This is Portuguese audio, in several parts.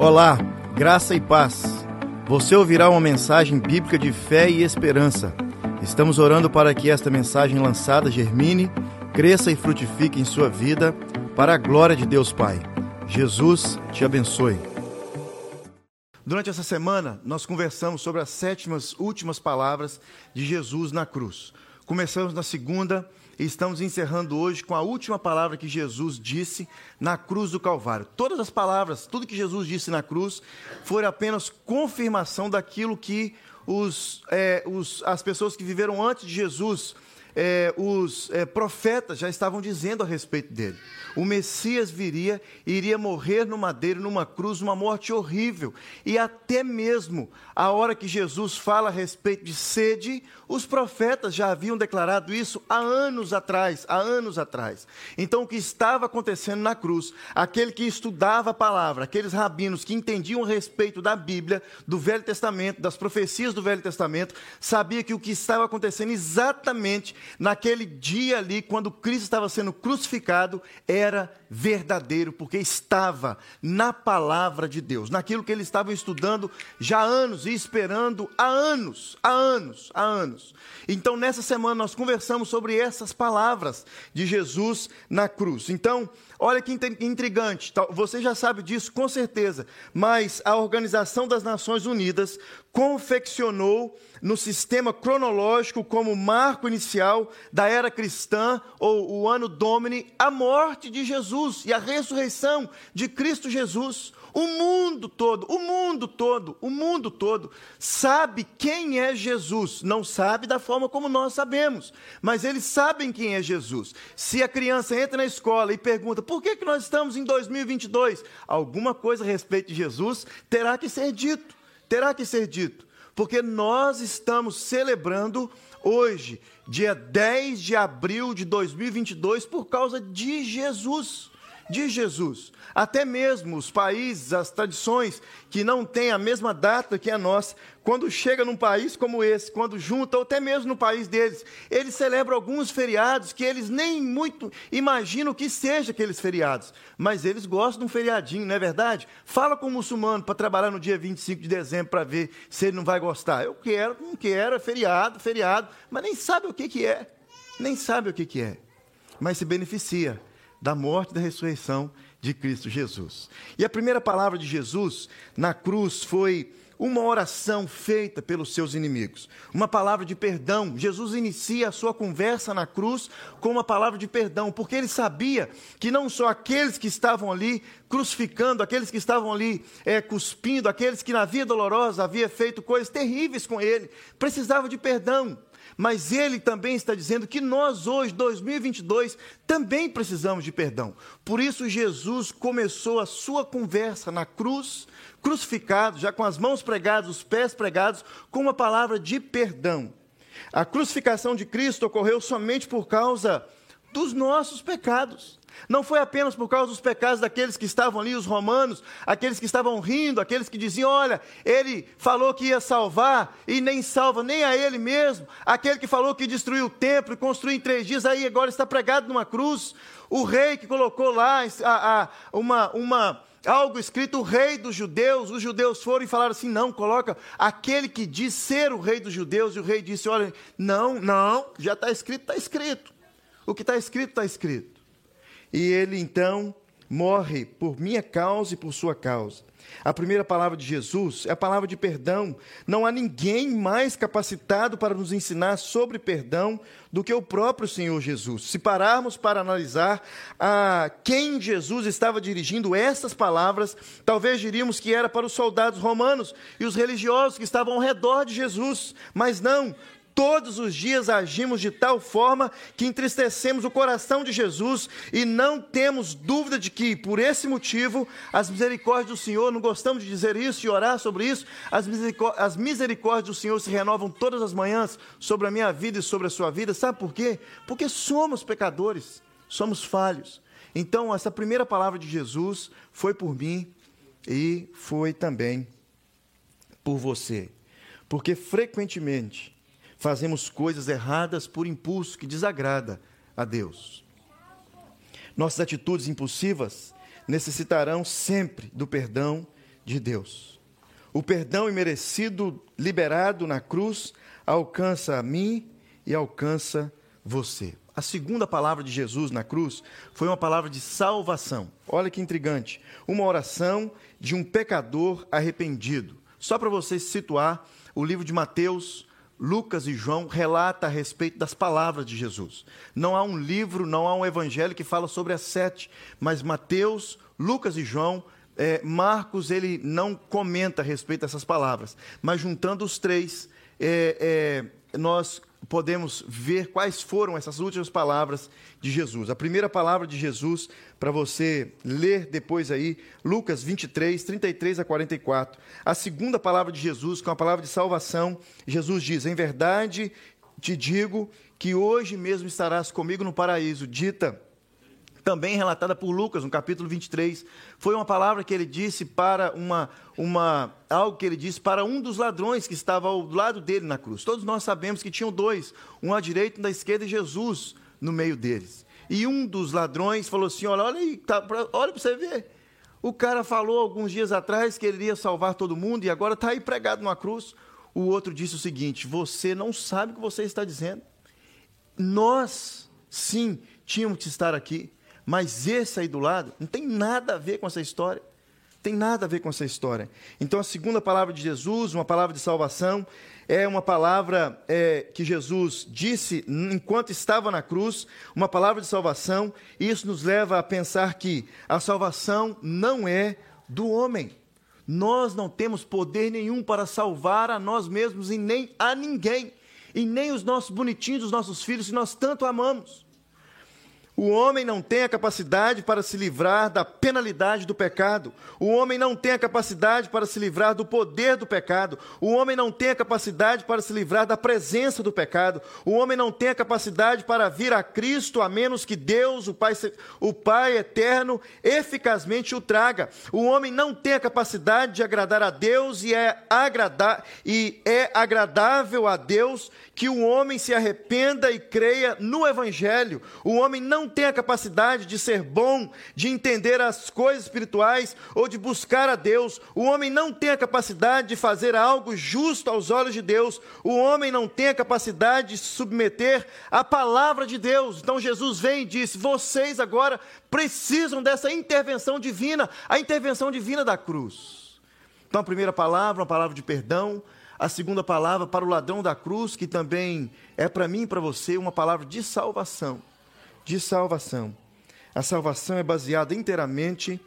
Olá, graça e paz. Você ouvirá uma mensagem bíblica de fé e esperança. Estamos orando para que esta mensagem lançada germine, cresça e frutifique em sua vida, para a glória de Deus Pai. Jesus te abençoe. Durante essa semana, nós conversamos sobre as sétimas últimas palavras de Jesus na cruz. Começamos na segunda estamos encerrando hoje com a última palavra que Jesus disse na cruz do Calvário. Todas as palavras, tudo que Jesus disse na cruz, foi apenas confirmação daquilo que os, é, os, as pessoas que viveram antes de Jesus é, os é, profetas já estavam dizendo a respeito dele. O Messias viria iria morrer no madeiro, numa cruz, uma morte horrível. E até mesmo a hora que Jesus fala a respeito de sede, os profetas já haviam declarado isso há anos atrás, há anos atrás. Então o que estava acontecendo na cruz, aquele que estudava a palavra, aqueles rabinos que entendiam a respeito da Bíblia, do Velho Testamento, das profecias do Velho Testamento, sabia que o que estava acontecendo exatamente naquele dia ali, quando Cristo estava sendo crucificado, era verdadeiro, porque estava na palavra de Deus, naquilo que eles estavam estudando já há anos e esperando há anos, há anos, há anos. Então, nessa semana, nós conversamos sobre essas palavras de Jesus na cruz. Então, olha que intrigante, você já sabe disso com certeza, mas a Organização das Nações Unidas confeccionou no sistema cronológico como marco inicial da era cristã, ou o ano Domini, a morte de Jesus e a ressurreição de Cristo Jesus. O mundo todo, o mundo todo, o mundo todo sabe quem é Jesus. Não sabe da forma como nós sabemos, mas eles sabem quem é Jesus. Se a criança entra na escola e pergunta por que, que nós estamos em 2022, alguma coisa a respeito de Jesus terá que ser dito. Terá que ser dito porque nós estamos celebrando hoje, dia 10 de abril de 2022, por causa de Jesus de Jesus. Até mesmo os países, as tradições que não têm a mesma data que a nossa, quando chega num país como esse, quando junta, ou até mesmo no país deles, eles celebram alguns feriados que eles nem muito imaginam que seja aqueles feriados, mas eles gostam de um feriadinho, não é verdade? Fala com o muçulmano para trabalhar no dia 25 de dezembro para ver se ele não vai gostar. Eu quero, não quero, é feriado, feriado, mas nem sabe o que, que é, nem sabe o que, que é, mas se beneficia da morte e da ressurreição de Cristo Jesus. E a primeira palavra de Jesus na cruz foi uma oração feita pelos seus inimigos, uma palavra de perdão. Jesus inicia a sua conversa na cruz com uma palavra de perdão, porque ele sabia que não só aqueles que estavam ali crucificando, aqueles que estavam ali é, cuspindo, aqueles que na vida dolorosa havia feito coisas terríveis com ele, precisavam de perdão. Mas ele também está dizendo que nós hoje, 2022, também precisamos de perdão. Por isso Jesus começou a sua conversa na cruz, crucificado, já com as mãos pregadas, os pés pregados, com uma palavra de perdão. A crucificação de Cristo ocorreu somente por causa dos nossos pecados. Não foi apenas por causa dos pecados daqueles que estavam ali, os romanos, aqueles que estavam rindo, aqueles que diziam: olha, ele falou que ia salvar e nem salva nem a ele mesmo, aquele que falou que destruiu o templo e construiu em três dias, aí agora está pregado numa cruz, o rei que colocou lá a, a, uma, uma, algo escrito, o rei dos judeus, os judeus foram e falaram assim: não, coloca aquele que diz ser o rei dos judeus, e o rei disse: olha, não, não, já está escrito, está escrito. O que está escrito, está escrito. E ele então morre por minha causa e por sua causa. A primeira palavra de Jesus é a palavra de perdão. Não há ninguém mais capacitado para nos ensinar sobre perdão do que o próprio Senhor Jesus. Se pararmos para analisar a quem Jesus estava dirigindo essas palavras, talvez diríamos que era para os soldados romanos e os religiosos que estavam ao redor de Jesus. Mas não, Todos os dias agimos de tal forma que entristecemos o coração de Jesus e não temos dúvida de que, por esse motivo, as misericórdias do Senhor, não gostamos de dizer isso e orar sobre isso, as, misericórdias, as misericórdias do Senhor se renovam todas as manhãs sobre a minha vida e sobre a sua vida. Sabe por quê? Porque somos pecadores, somos falhos. Então, essa primeira palavra de Jesus foi por mim e foi também por você. Porque frequentemente fazemos coisas erradas por impulso que desagrada a Deus. Nossas atitudes impulsivas necessitarão sempre do perdão de Deus. O perdão imerecido liberado na cruz alcança a mim e alcança você. A segunda palavra de Jesus na cruz foi uma palavra de salvação. Olha que intrigante. Uma oração de um pecador arrependido. Só para você se situar, o livro de Mateus, Lucas e João relata a respeito das palavras de Jesus. Não há um livro, não há um evangelho que fala sobre as sete, mas Mateus, Lucas e João, é, Marcos, ele não comenta a respeito dessas palavras. Mas juntando os três, é, é, nós podemos ver quais foram essas últimas palavras de Jesus. A primeira palavra de Jesus, para você ler depois aí, Lucas 23, 33 a 44. A segunda palavra de Jesus, que é uma palavra de salvação, Jesus diz: Em verdade te digo que hoje mesmo estarás comigo no paraíso. Dita também relatada por Lucas, no capítulo 23, foi uma palavra que ele disse para uma, uma algo que ele disse para um dos ladrões que estava ao lado dele na cruz. Todos nós sabemos que tinham dois, um à direita e um à esquerda e Jesus no meio deles. E um dos ladrões falou assim: Olha, olha aí, tá, olha para você ver. O cara falou alguns dias atrás que ele iria salvar todo mundo e agora está aí pregado numa cruz. O outro disse o seguinte: Você não sabe o que você está dizendo. Nós, sim, tínhamos que estar aqui. Mas esse aí do lado não tem nada a ver com essa história. Tem nada a ver com essa história. Então, a segunda palavra de Jesus, uma palavra de salvação, é uma palavra é, que Jesus disse enquanto estava na cruz, uma palavra de salvação. E isso nos leva a pensar que a salvação não é do homem. Nós não temos poder nenhum para salvar a nós mesmos e nem a ninguém, e nem os nossos bonitinhos, os nossos filhos que nós tanto amamos. O homem não tem a capacidade para se livrar da penalidade do pecado. O homem não tem a capacidade para se livrar do poder do pecado. O homem não tem a capacidade para se livrar da presença do pecado. O homem não tem a capacidade para vir a Cristo a menos que Deus, o Pai, o Pai eterno, eficazmente o traga. O homem não tem a capacidade de agradar a Deus e é, agradar, e é agradável a Deus que o homem se arrependa e creia no Evangelho. O homem não tem a capacidade de ser bom, de entender as coisas espirituais ou de buscar a Deus. O homem não tem a capacidade de fazer algo justo aos olhos de Deus. O homem não tem a capacidade de se submeter à palavra de Deus. Então Jesus vem e diz: vocês agora precisam dessa intervenção divina, a intervenção divina da cruz. Então a primeira palavra, uma palavra de perdão, a segunda palavra para o ladrão da cruz, que também é para mim e para você uma palavra de salvação de salvação. A salvação é baseada inteiramente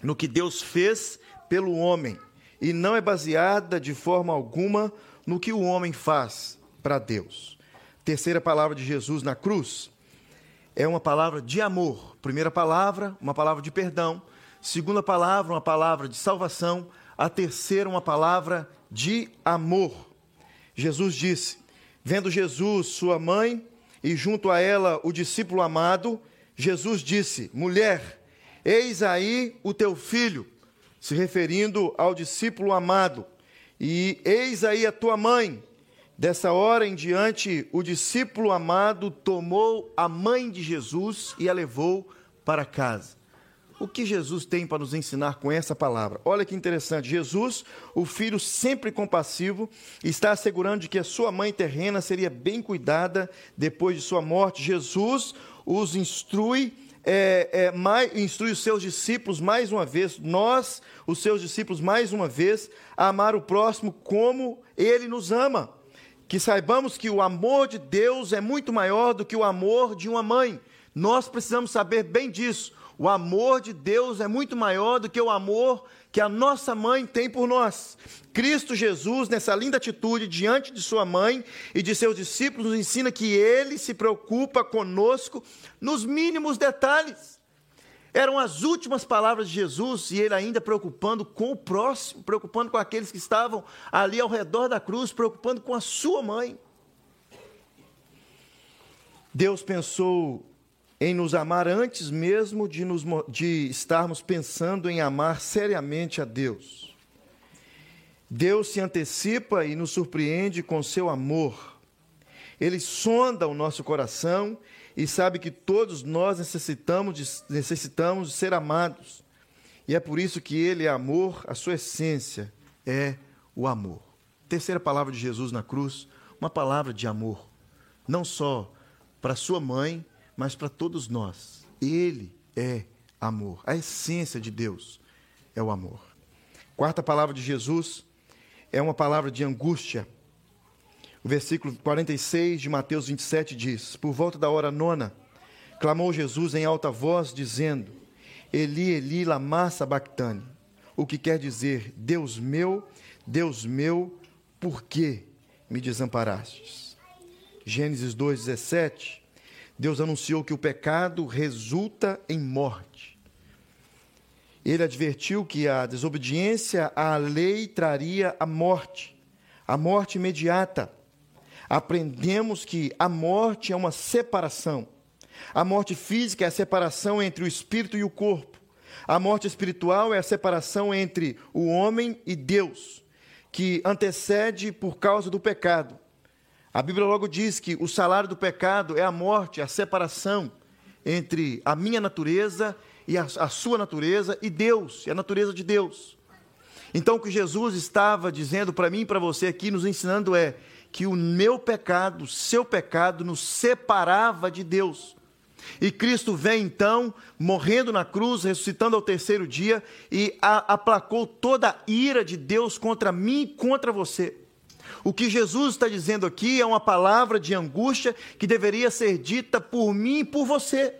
no que Deus fez pelo homem e não é baseada de forma alguma no que o homem faz para Deus. Terceira palavra de Jesus na cruz é uma palavra de amor. Primeira palavra, uma palavra de perdão. Segunda palavra, uma palavra de salvação. A terceira, uma palavra de amor. Jesus disse: Vendo Jesus, sua mãe e junto a ela o discípulo amado, Jesus disse: Mulher, eis aí o teu filho, se referindo ao discípulo amado, e eis aí a tua mãe. Dessa hora em diante, o discípulo amado tomou a mãe de Jesus e a levou para casa. O que Jesus tem para nos ensinar com essa palavra? Olha que interessante. Jesus, o filho sempre compassivo, está assegurando de que a sua mãe terrena seria bem cuidada depois de sua morte. Jesus os instrui é, é, mais, instrui os seus discípulos mais uma vez, nós, os seus discípulos, mais uma vez, a amar o próximo como ele nos ama. Que saibamos que o amor de Deus é muito maior do que o amor de uma mãe. Nós precisamos saber bem disso. O amor de Deus é muito maior do que o amor que a nossa mãe tem por nós. Cristo Jesus, nessa linda atitude diante de sua mãe e de seus discípulos, nos ensina que ele se preocupa conosco nos mínimos detalhes. Eram as últimas palavras de Jesus e ele ainda preocupando com o próximo, preocupando com aqueles que estavam ali ao redor da cruz, preocupando com a sua mãe. Deus pensou em nos amar antes mesmo de, nos, de estarmos pensando em amar seriamente a Deus. Deus se antecipa e nos surpreende com seu amor. Ele sonda o nosso coração e sabe que todos nós necessitamos de, necessitamos de ser amados. E é por isso que ele é amor, a sua essência é o amor. Terceira palavra de Jesus na cruz, uma palavra de amor. Não só para sua mãe, mas para todos nós. Ele é amor. A essência de Deus é o amor. Quarta palavra de Jesus é uma palavra de angústia. O versículo 46 de Mateus 27 diz: Por volta da hora nona, clamou Jesus em alta voz, dizendo: Eli, Eli, lama sabachthani. O que quer dizer: Deus meu, Deus meu, por que me desamparastes? Gênesis 2,17, Deus anunciou que o pecado resulta em morte. Ele advertiu que a desobediência à lei traria a morte, a morte imediata. Aprendemos que a morte é uma separação. A morte física é a separação entre o espírito e o corpo. A morte espiritual é a separação entre o homem e Deus, que antecede por causa do pecado. A Bíblia logo diz que o salário do pecado é a morte, a separação entre a minha natureza e a, a sua natureza e Deus, e a natureza de Deus. Então, o que Jesus estava dizendo para mim e para você aqui, nos ensinando é que o meu pecado, o seu pecado, nos separava de Deus. E Cristo vem então, morrendo na cruz, ressuscitando ao terceiro dia, e a, aplacou toda a ira de Deus contra mim e contra você. O que Jesus está dizendo aqui é uma palavra de angústia que deveria ser dita por mim e por você.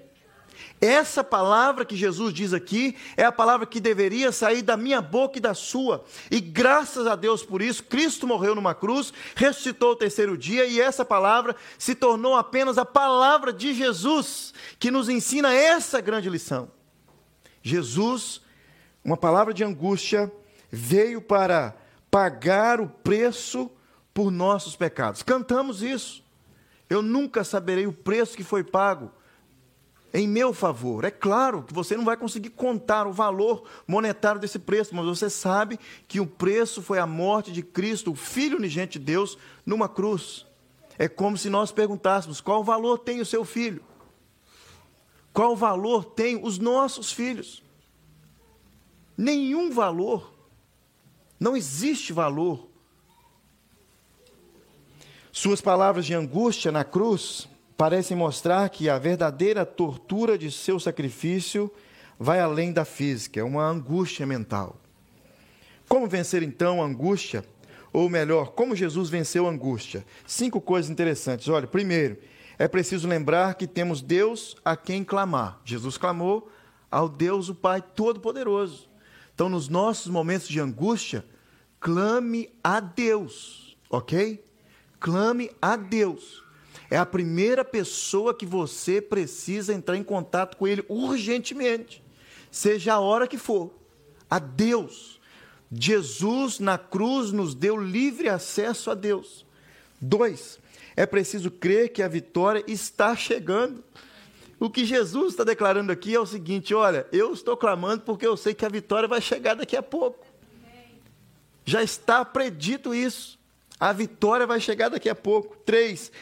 Essa palavra que Jesus diz aqui é a palavra que deveria sair da minha boca e da sua. E graças a Deus por isso, Cristo morreu numa cruz, ressuscitou o terceiro dia e essa palavra se tornou apenas a palavra de Jesus, que nos ensina essa grande lição. Jesus, uma palavra de angústia, veio para pagar o preço por nossos pecados. Cantamos isso. Eu nunca saberei o preço que foi pago em meu favor. É claro que você não vai conseguir contar o valor monetário desse preço, mas você sabe que o preço foi a morte de Cristo, o Filho unigente de Deus, numa cruz. É como se nós perguntássemos: qual valor tem o seu filho? Qual valor tem os nossos filhos? Nenhum valor. Não existe valor. Suas palavras de angústia na cruz parecem mostrar que a verdadeira tortura de seu sacrifício vai além da física, é uma angústia mental. Como vencer então a angústia? Ou melhor, como Jesus venceu a angústia? Cinco coisas interessantes. Olha, primeiro, é preciso lembrar que temos Deus a quem clamar. Jesus clamou ao Deus, o Pai Todo-Poderoso. Então, nos nossos momentos de angústia, clame a Deus, ok? Clame a Deus. É a primeira pessoa que você precisa entrar em contato com Ele urgentemente, seja a hora que for. A Deus. Jesus na cruz nos deu livre acesso a Deus. Dois, é preciso crer que a vitória está chegando. O que Jesus está declarando aqui é o seguinte: olha, eu estou clamando porque eu sei que a vitória vai chegar daqui a pouco. Já está predito isso. A vitória vai chegar daqui a pouco. Três,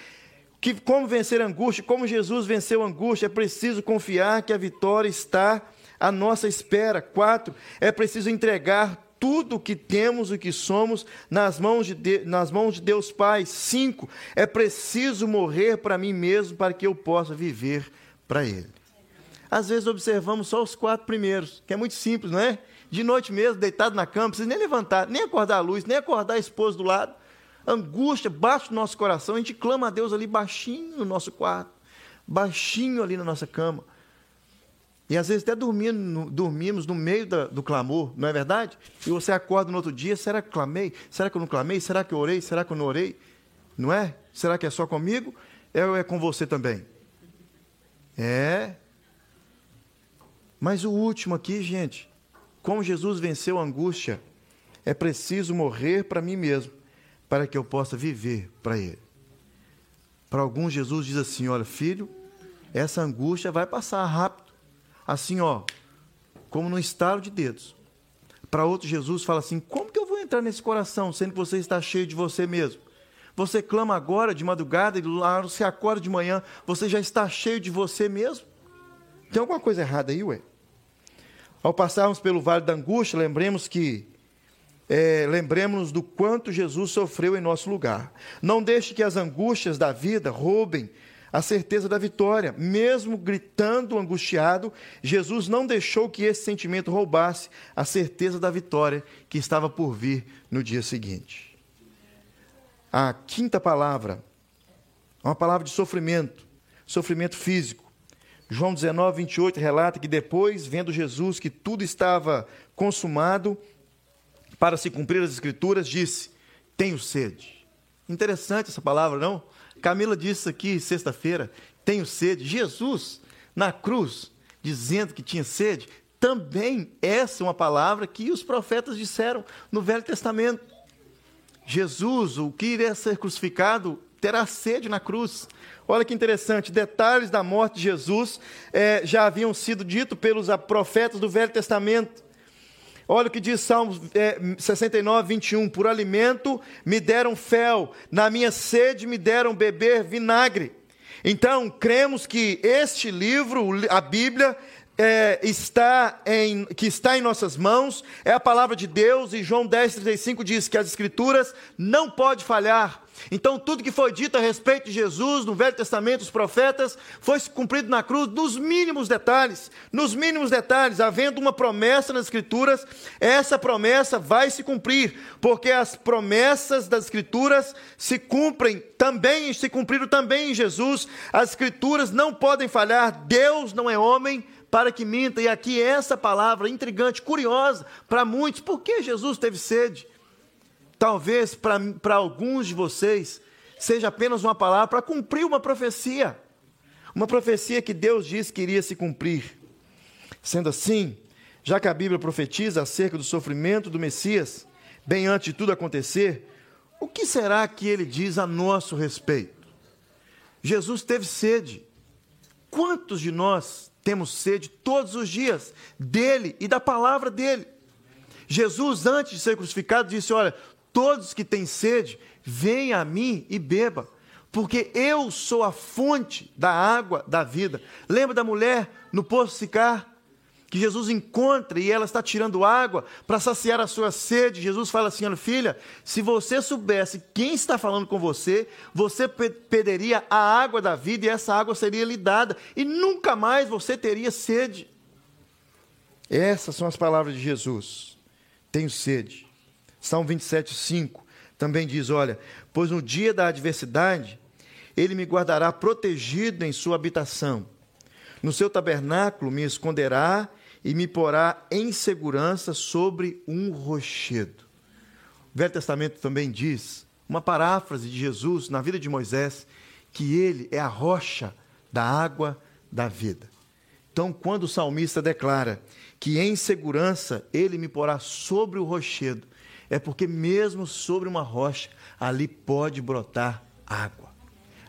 que como vencer a angústia, como Jesus venceu a angústia, é preciso confiar que a vitória está à nossa espera. Quatro, é preciso entregar tudo o que temos e que somos nas mãos de, de, nas mãos de Deus Pai. Cinco, é preciso morrer para mim mesmo para que eu possa viver para Ele. Às vezes observamos só os quatro primeiros, que é muito simples, não é? De noite mesmo, deitado na cama, não precisa nem levantar, nem acordar a luz, nem acordar a esposa do lado angústia bate no nosso coração, a gente clama a Deus ali baixinho no nosso quarto, baixinho ali na nossa cama. E às vezes até dormindo, dormimos no meio da, do clamor, não é verdade? E você acorda no outro dia, será que clamei? Será que eu não clamei? Será que eu orei? Será que eu não orei? Não é? Será que é só comigo? É é com você também? É. Mas o último aqui, gente, como Jesus venceu a angústia, é preciso morrer para mim mesmo para que eu possa viver para Ele. Para alguns, Jesus diz assim: Olha, filho, essa angústia vai passar rápido, assim, ó, como no estalo de dedos. Para outros, Jesus fala assim: Como que eu vou entrar nesse coração, sendo que você está cheio de você mesmo? Você clama agora de madrugada e lá você acorda de manhã, você já está cheio de você mesmo? Tem alguma coisa errada aí, ué? Ao passarmos pelo vale da angústia, lembremos que é, lembremos-nos do quanto Jesus sofreu em nosso lugar. Não deixe que as angústias da vida roubem a certeza da vitória. Mesmo gritando angustiado, Jesus não deixou que esse sentimento roubasse a certeza da vitória que estava por vir no dia seguinte. A quinta palavra, uma palavra de sofrimento, sofrimento físico. João 19, 28 relata que depois, vendo Jesus que tudo estava consumado, para se cumprir as Escrituras, disse: Tenho sede. Interessante essa palavra, não? Camila disse aqui sexta-feira: Tenho sede. Jesus, na cruz, dizendo que tinha sede, também essa é uma palavra que os profetas disseram no Velho Testamento. Jesus, o que iria ser crucificado, terá sede na cruz. Olha que interessante, detalhes da morte de Jesus é, já haviam sido ditos pelos profetas do Velho Testamento. Olha o que diz Salmos é, 69, 21. Por alimento me deram fel, na minha sede me deram beber vinagre. Então, cremos que este livro, a Bíblia, é, está em, que está em nossas mãos, é a palavra de Deus, e João 10, 35 diz que as Escrituras não pode falhar. Então, tudo que foi dito a respeito de Jesus no Velho Testamento, os profetas, foi cumprido na cruz nos mínimos detalhes. Nos mínimos detalhes, havendo uma promessa nas Escrituras, essa promessa vai se cumprir, porque as promessas das Escrituras se cumprem também, se cumpriram também em Jesus. As Escrituras não podem falhar, Deus não é homem para que minta. E aqui essa palavra intrigante, curiosa para muitos, por que Jesus teve sede? Talvez para alguns de vocês seja apenas uma palavra para cumprir uma profecia. Uma profecia que Deus disse que iria se cumprir. Sendo assim, já que a Bíblia profetiza acerca do sofrimento do Messias, bem antes de tudo acontecer, o que será que ele diz a nosso respeito? Jesus teve sede. Quantos de nós temos sede todos os dias dele e da palavra dele? Jesus, antes de ser crucificado, disse: Olha, Todos que têm sede, venham a mim e beba, porque eu sou a fonte da água da vida. Lembra da mulher no poço Sicar? Que Jesus encontra e ela está tirando água para saciar a sua sede. Jesus fala assim: Olha, filha, se você soubesse quem está falando com você, você pediria a água da vida e essa água seria lhe dada, e nunca mais você teria sede. Essas são as palavras de Jesus. Tenho sede. Salmo 27, 5 também diz: Olha, pois no dia da adversidade, ele me guardará protegido em sua habitação. No seu tabernáculo me esconderá e me porá em segurança sobre um rochedo. O Velho Testamento também diz, uma paráfrase de Jesus na vida de Moisés, que ele é a rocha da água da vida. Então, quando o salmista declara que em segurança ele me porá sobre o rochedo, é porque mesmo sobre uma rocha, ali pode brotar água.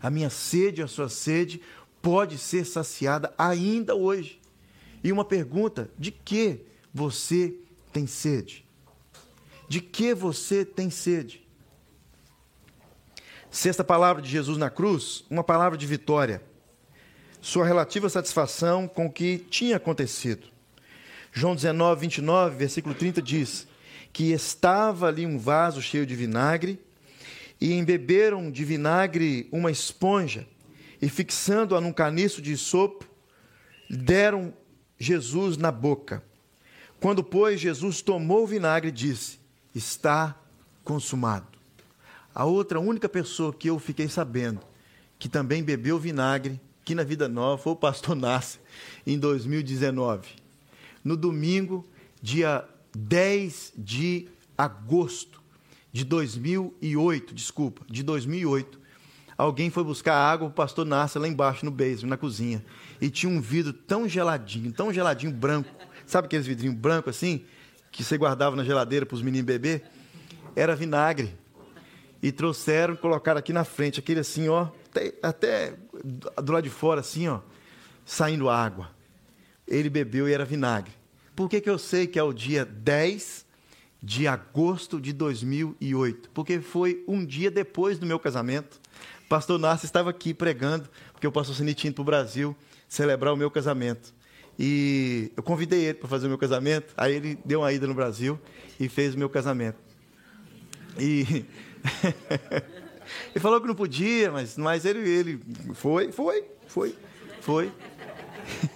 A minha sede, a sua sede, pode ser saciada ainda hoje. E uma pergunta: de que você tem sede? De que você tem sede? Sexta palavra de Jesus na cruz, uma palavra de vitória. Sua relativa satisfação com o que tinha acontecido. João 19, 29, versículo 30 diz: que estava ali um vaso cheio de vinagre, e embeberam de vinagre uma esponja, e fixando-a num caniço de sopo, deram Jesus na boca. Quando, pois, Jesus tomou o vinagre, disse: Está consumado. A outra única pessoa que eu fiquei sabendo que também bebeu vinagre, que na Vida Nova, foi o pastor Nasser, em 2019. No domingo, dia 10 de agosto de 2008, desculpa, de 2008, alguém foi buscar água, o pastor Nasser lá embaixo no basement, na cozinha, e tinha um vidro tão geladinho, tão geladinho branco, sabe aqueles vidrinhos brancos assim, que você guardava na geladeira para os meninos beber? Era vinagre. E trouxeram, colocaram aqui na frente, aquele assim, ó, até, até do lado de fora, assim, ó, saindo água. Ele bebeu e era vinagre. Por que, que eu sei que é o dia 10 de agosto de 2008? Porque foi um dia depois do meu casamento. Pastor Narcio estava aqui pregando, porque o pastor Sini tinha para o Brasil celebrar o meu casamento. E eu convidei ele para fazer o meu casamento. Aí ele deu uma ida no Brasil e fez o meu casamento. E ele falou que não podia, mas, mas ele, ele foi, foi, foi, foi.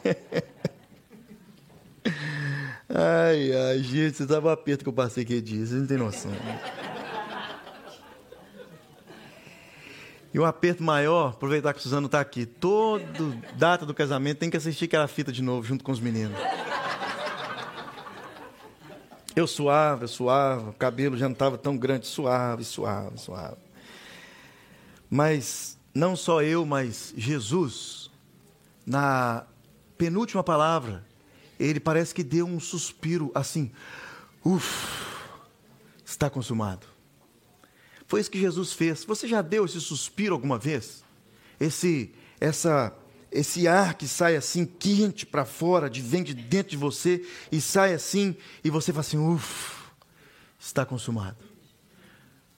Ai, ai, gente, você sabe o aperto que eu passei aquele dia, vocês não tem noção. E um aperto maior, aproveitar que o Suzano está aqui. Todo data do casamento tem que assistir aquela fita de novo, junto com os meninos. Eu suava, eu suava, o cabelo já não estava tão grande, suave, suave, suave. Mas não só eu, mas Jesus, na penúltima palavra, ele parece que deu um suspiro assim, uff, está consumado. Foi isso que Jesus fez. Você já deu esse suspiro alguma vez? Esse, essa, esse ar que sai assim quente para fora, de vem de dentro de você e sai assim e você fala assim, uff, está consumado.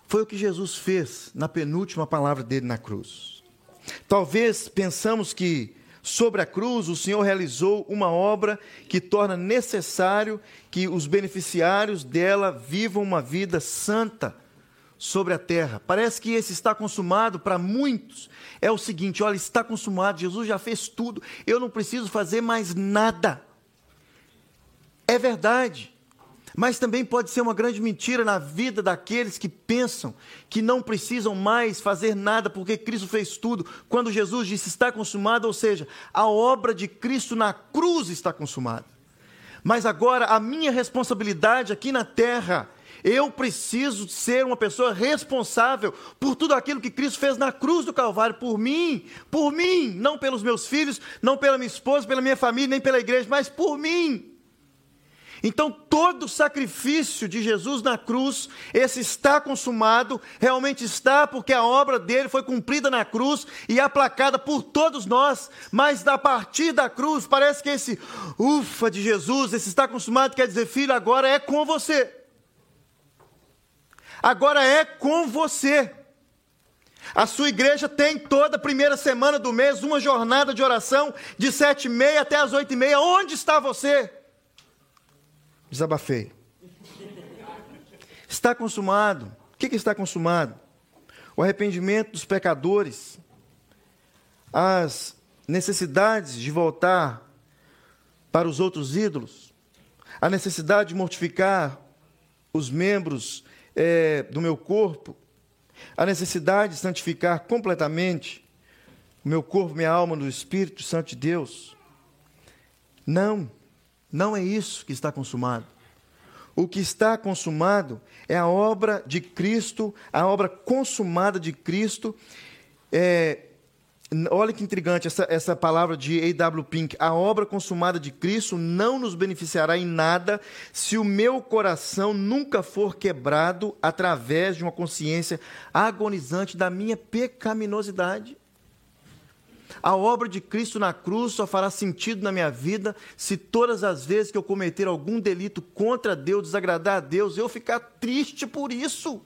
Foi o que Jesus fez na penúltima palavra dele na cruz. Talvez pensamos que Sobre a cruz, o Senhor realizou uma obra que torna necessário que os beneficiários dela vivam uma vida santa sobre a terra. Parece que esse está consumado para muitos. É o seguinte: olha, está consumado, Jesus já fez tudo, eu não preciso fazer mais nada. É verdade. Mas também pode ser uma grande mentira na vida daqueles que pensam que não precisam mais fazer nada porque Cristo fez tudo. Quando Jesus disse está consumado, ou seja, a obra de Cristo na cruz está consumada. Mas agora a minha responsabilidade aqui na terra, eu preciso ser uma pessoa responsável por tudo aquilo que Cristo fez na cruz do Calvário, por mim, por mim, não pelos meus filhos, não pela minha esposa, pela minha família, nem pela igreja, mas por mim. Então, todo o sacrifício de Jesus na cruz, esse está consumado, realmente está, porque a obra dele foi cumprida na cruz e aplacada por todos nós, mas a partir da cruz, parece que esse ufa de Jesus, esse está consumado, quer dizer, filho, agora é com você. Agora é com você. A sua igreja tem toda a primeira semana do mês uma jornada de oração de sete e meia até as oito e meia. Onde está você? Desabafei. Está consumado. O que, que está consumado? O arrependimento dos pecadores, as necessidades de voltar para os outros ídolos, a necessidade de mortificar os membros é, do meu corpo, a necessidade de santificar completamente o meu corpo, minha alma no Espírito Santo de Deus. Não. Não é isso que está consumado. O que está consumado é a obra de Cristo, a obra consumada de Cristo. É, olha que intrigante essa, essa palavra de A.W. Pink. A obra consumada de Cristo não nos beneficiará em nada se o meu coração nunca for quebrado através de uma consciência agonizante da minha pecaminosidade. A obra de Cristo na cruz só fará sentido na minha vida se todas as vezes que eu cometer algum delito contra Deus, desagradar a Deus, eu ficar triste por isso.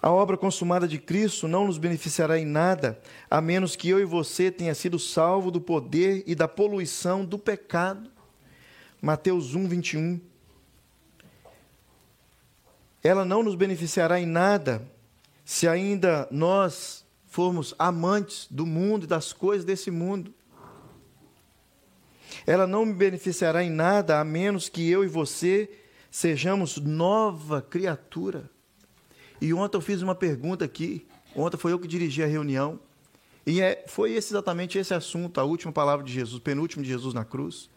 A obra consumada de Cristo não nos beneficiará em nada, a menos que eu e você tenha sido salvo do poder e da poluição do pecado. Mateus 1, 21 ela não nos beneficiará em nada se ainda nós formos amantes do mundo e das coisas desse mundo. Ela não me beneficiará em nada a menos que eu e você sejamos nova criatura. E ontem eu fiz uma pergunta aqui. Ontem foi eu que dirigi a reunião. E é, foi exatamente esse assunto, a última palavra de Jesus, penúltimo de Jesus na cruz.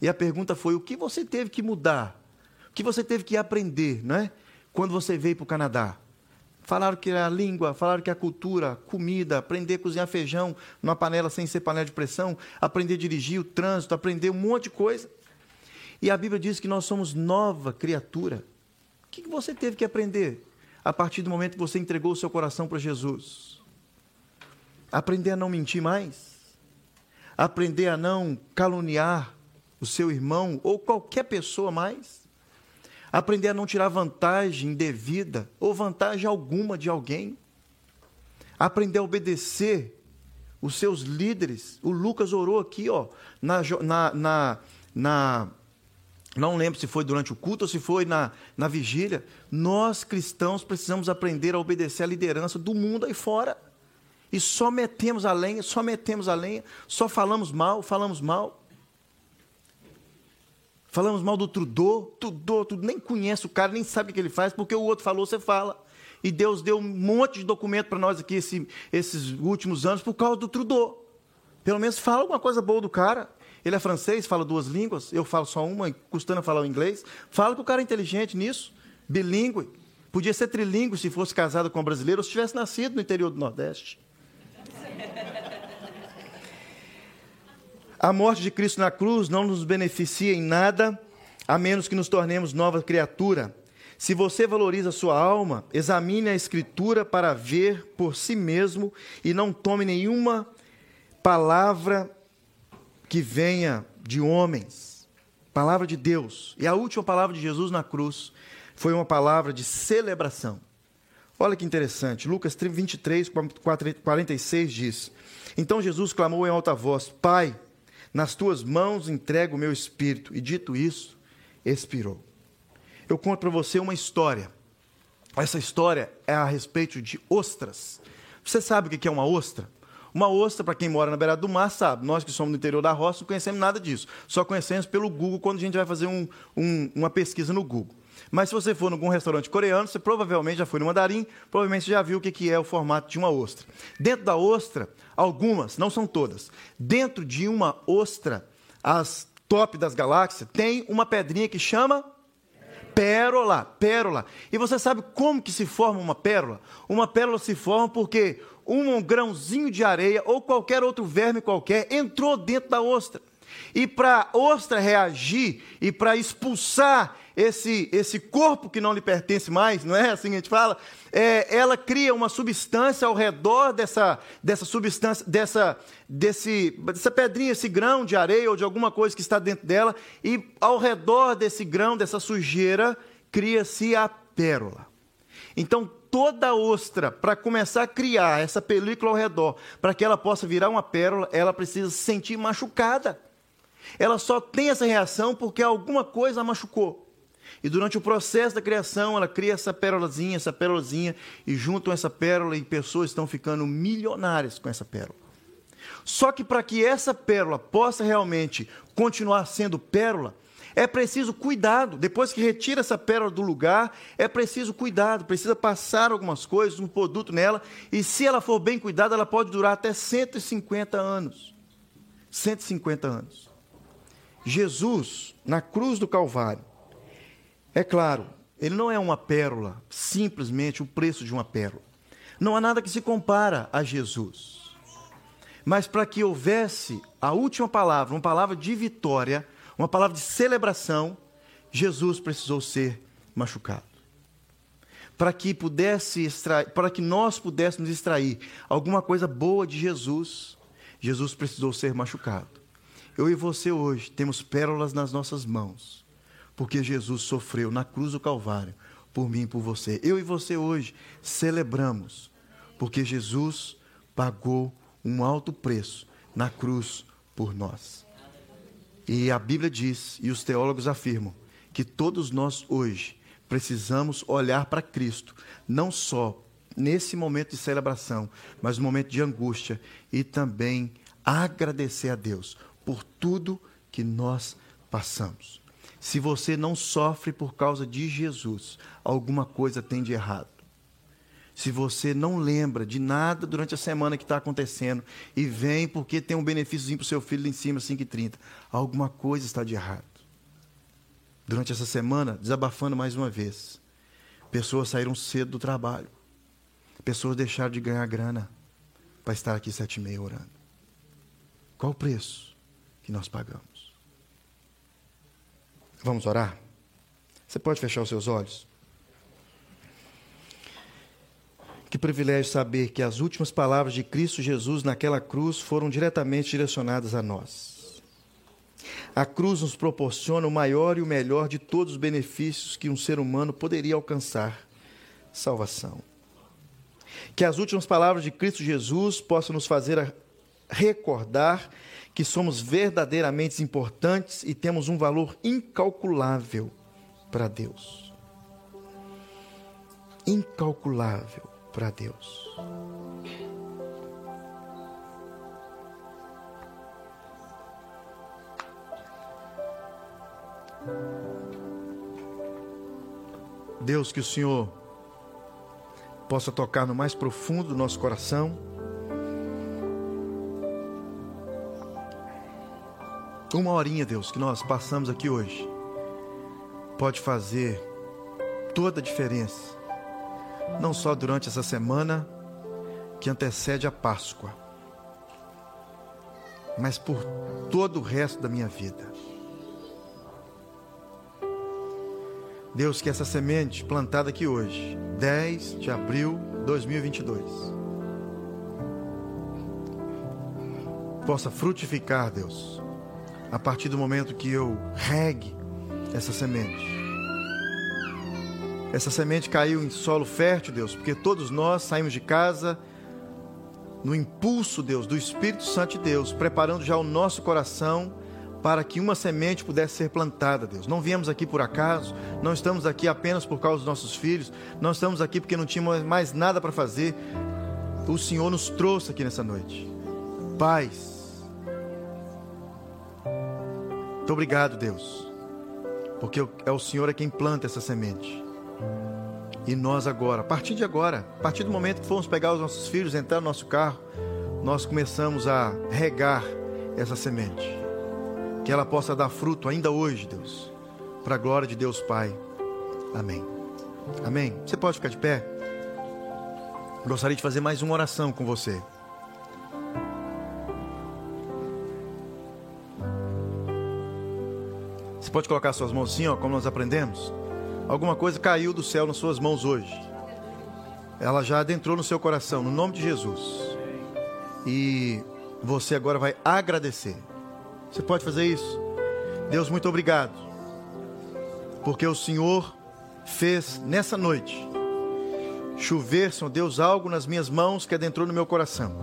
E a pergunta foi: o que você teve que mudar? O que você teve que aprender, não é? quando você veio para o Canadá? Falaram que a língua, falaram que a cultura, comida, aprender a cozinhar feijão numa panela sem ser panela de pressão, aprender a dirigir o trânsito, aprender um monte de coisa. E a Bíblia diz que nós somos nova criatura. O que você teve que aprender a partir do momento que você entregou o seu coração para Jesus? Aprender a não mentir mais? Aprender a não caluniar o seu irmão ou qualquer pessoa mais? aprender a não tirar vantagem devida ou vantagem alguma de alguém, aprender a obedecer os seus líderes. O Lucas orou aqui, ó, na, na, na, na não lembro se foi durante o culto ou se foi na, na vigília. Nós cristãos precisamos aprender a obedecer à liderança do mundo aí fora. E só metemos a lenha, só metemos a lenha, só falamos mal, falamos mal. Falamos mal do Trudeau, Trudeau, tu nem conhece o cara, nem sabe o que ele faz, porque o outro falou, você fala. E Deus deu um monte de documento para nós aqui esse, esses últimos anos por causa do Trudeau. Pelo menos fala alguma coisa boa do cara. Ele é francês, fala duas línguas, eu falo só uma, custando falar o inglês. Fala que o cara é inteligente nisso, bilíngue. Podia ser trilingue se fosse casado com um brasileiro ou se tivesse nascido no interior do Nordeste. A morte de Cristo na cruz não nos beneficia em nada, a menos que nos tornemos nova criatura. Se você valoriza sua alma, examine a Escritura para ver por si mesmo e não tome nenhuma palavra que venha de homens. Palavra de Deus. E a última palavra de Jesus na cruz foi uma palavra de celebração. Olha que interessante. Lucas 23, 46 diz: Então Jesus clamou em alta voz: Pai, nas tuas mãos entrego o meu espírito. E dito isso, expirou. Eu conto para você uma história. Essa história é a respeito de ostras. Você sabe o que é uma ostra? Uma ostra, para quem mora na beirada do mar, sabe. Nós que somos no interior da roça não conhecemos nada disso. Só conhecemos pelo Google quando a gente vai fazer um, um, uma pesquisa no Google. Mas se você for em algum restaurante coreano, você provavelmente já foi no mandarim, provavelmente já viu o que é o formato de uma ostra. Dentro da ostra, algumas, não são todas, dentro de uma ostra, as top das galáxias, tem uma pedrinha que chama pérola, pérola. E você sabe como que se forma uma pérola? Uma pérola se forma porque um grãozinho de areia ou qualquer outro verme qualquer entrou dentro da ostra. E para a ostra reagir e para expulsar esse, esse corpo que não lhe pertence mais, não é assim que a gente fala? É, ela cria uma substância ao redor dessa, dessa substância, dessa, desse, dessa pedrinha, esse grão de areia ou de alguma coisa que está dentro dela, e ao redor desse grão, dessa sujeira, cria-se a pérola. Então, toda ostra, para começar a criar essa película ao redor, para que ela possa virar uma pérola, ela precisa se sentir machucada. Ela só tem essa reação porque alguma coisa a machucou. E durante o processo da criação, ela cria essa pérolazinha, essa pérolazinha, e juntam essa pérola e pessoas estão ficando milionárias com essa pérola. Só que para que essa pérola possa realmente continuar sendo pérola, é preciso cuidado. Depois que retira essa pérola do lugar, é preciso cuidado. Precisa passar algumas coisas, um produto nela. E se ela for bem cuidada, ela pode durar até 150 anos. 150 anos. Jesus, na cruz do Calvário, é claro, ele não é uma pérola, simplesmente o preço de uma pérola. Não há nada que se compara a Jesus. Mas para que houvesse a última palavra, uma palavra de vitória, uma palavra de celebração, Jesus precisou ser machucado. Para que pudesse extrair, para que nós pudéssemos extrair alguma coisa boa de Jesus, Jesus precisou ser machucado. Eu e você hoje temos pérolas nas nossas mãos porque Jesus sofreu na cruz do Calvário por mim e por você. Eu e você hoje celebramos, porque Jesus pagou um alto preço na cruz por nós. E a Bíblia diz, e os teólogos afirmam, que todos nós hoje precisamos olhar para Cristo, não só nesse momento de celebração, mas no momento de angústia e também agradecer a Deus por tudo que nós passamos. Se você não sofre por causa de Jesus, alguma coisa tem de errado. Se você não lembra de nada durante a semana que está acontecendo e vem porque tem um benefíciozinho para o seu filho em cima, 5h30, alguma coisa está de errado. Durante essa semana, desabafando mais uma vez, pessoas saíram cedo do trabalho. Pessoas deixaram de ganhar grana para estar aqui sete e meia orando. Qual o preço que nós pagamos? Vamos orar? Você pode fechar os seus olhos? Que privilégio saber que as últimas palavras de Cristo Jesus naquela cruz foram diretamente direcionadas a nós. A cruz nos proporciona o maior e o melhor de todos os benefícios que um ser humano poderia alcançar: salvação. Que as últimas palavras de Cristo Jesus possam nos fazer recordar que somos verdadeiramente importantes e temos um valor incalculável para Deus. Incalculável para Deus. Deus, que o Senhor possa tocar no mais profundo do nosso coração. Uma horinha, Deus, que nós passamos aqui hoje, pode fazer toda a diferença, não só durante essa semana que antecede a Páscoa, mas por todo o resto da minha vida. Deus, que essa semente plantada aqui hoje, 10 de abril de 2022, possa frutificar, Deus, a partir do momento que eu regue essa semente. Essa semente caiu em solo fértil, Deus, porque todos nós saímos de casa no impulso, Deus, do Espírito Santo de Deus, preparando já o nosso coração para que uma semente pudesse ser plantada, Deus. Não viemos aqui por acaso, não estamos aqui apenas por causa dos nossos filhos, não estamos aqui porque não tínhamos mais nada para fazer. O Senhor nos trouxe aqui nessa noite. Paz. Muito obrigado, Deus, porque é o Senhor é quem planta essa semente. E nós agora, a partir de agora, a partir do momento que fomos pegar os nossos filhos, entrar no nosso carro, nós começamos a regar essa semente que ela possa dar fruto ainda hoje, Deus, para a glória de Deus Pai. Amém. Amém. Você pode ficar de pé? Gostaria de fazer mais uma oração com você. Você pode colocar suas mãos assim, ó, como nós aprendemos. Alguma coisa caiu do céu nas suas mãos hoje. Ela já adentrou no seu coração, no nome de Jesus. E você agora vai agradecer. Você pode fazer isso? Deus, muito obrigado. Porque o Senhor fez nessa noite chover, Senhor Deus, algo nas minhas mãos que adentrou no meu coração.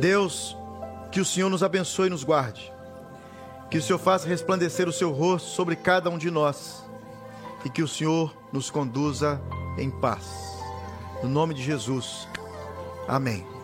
Deus, que o Senhor nos abençoe e nos guarde. Que o Senhor faça resplandecer o seu rosto sobre cada um de nós. E que o Senhor nos conduza em paz. No nome de Jesus. Amém.